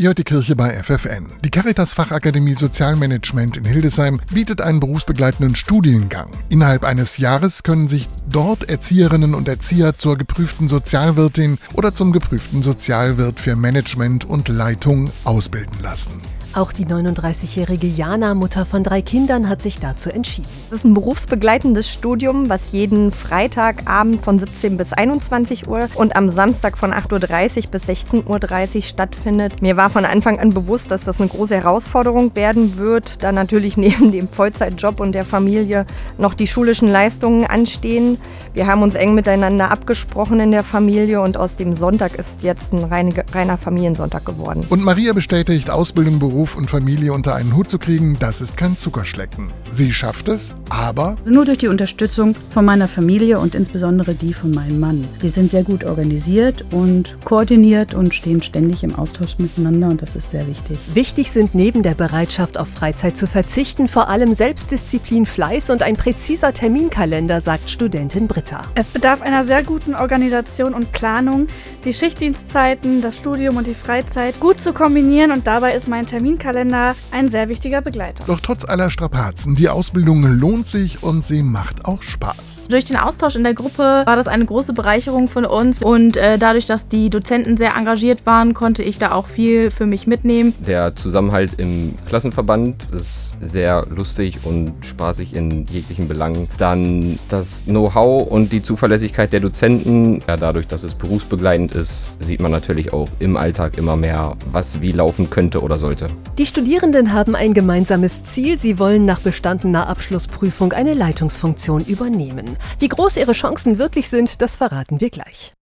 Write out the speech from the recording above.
Die Kirche bei FFN. Die Caritas Fachakademie Sozialmanagement in Hildesheim bietet einen berufsbegleitenden Studiengang. Innerhalb eines Jahres können sich dort Erzieherinnen und Erzieher zur geprüften Sozialwirtin oder zum geprüften Sozialwirt für Management und Leitung ausbilden lassen. Auch die 39-jährige Jana, Mutter von drei Kindern, hat sich dazu entschieden. Es ist ein berufsbegleitendes Studium, was jeden Freitagabend von 17 bis 21 Uhr und am Samstag von 8.30 Uhr bis 16.30 Uhr stattfindet. Mir war von Anfang an bewusst, dass das eine große Herausforderung werden wird, da natürlich neben dem Vollzeitjob und der Familie noch die schulischen Leistungen anstehen. Wir haben uns eng miteinander abgesprochen in der Familie und aus dem Sonntag ist jetzt ein reiner Familiensonntag geworden. Und Maria bestätigt, Ausbildung, Beruf Beruf und Familie unter einen Hut zu kriegen, das ist kein Zuckerschlecken. Sie schafft es, aber nur durch die Unterstützung von meiner Familie und insbesondere die von meinem Mann. Wir sind sehr gut organisiert und koordiniert und stehen ständig im Austausch miteinander und das ist sehr wichtig. Wichtig sind neben der Bereitschaft auf Freizeit zu verzichten vor allem Selbstdisziplin, Fleiß und ein präziser Terminkalender, sagt Studentin Britta. Es bedarf einer sehr guten Organisation und Planung, die Schichtdienstzeiten, das Studium und die Freizeit gut zu kombinieren und dabei ist mein Termin Terminkalender ein sehr wichtiger Begleiter. Doch trotz aller Strapazen, die Ausbildung lohnt sich und sie macht auch Spaß. Durch den Austausch in der Gruppe war das eine große Bereicherung von uns und äh, dadurch, dass die Dozenten sehr engagiert waren, konnte ich da auch viel für mich mitnehmen. Der Zusammenhalt im Klassenverband ist sehr lustig und spaßig in jeglichen Belangen. Dann das Know-how und die Zuverlässigkeit der Dozenten. Ja, dadurch, dass es berufsbegleitend ist, sieht man natürlich auch im Alltag immer mehr, was wie laufen könnte oder sollte. Die Studierenden haben ein gemeinsames Ziel. Sie wollen nach bestandener Abschlussprüfung eine Leitungsfunktion übernehmen. Wie groß ihre Chancen wirklich sind, das verraten wir gleich.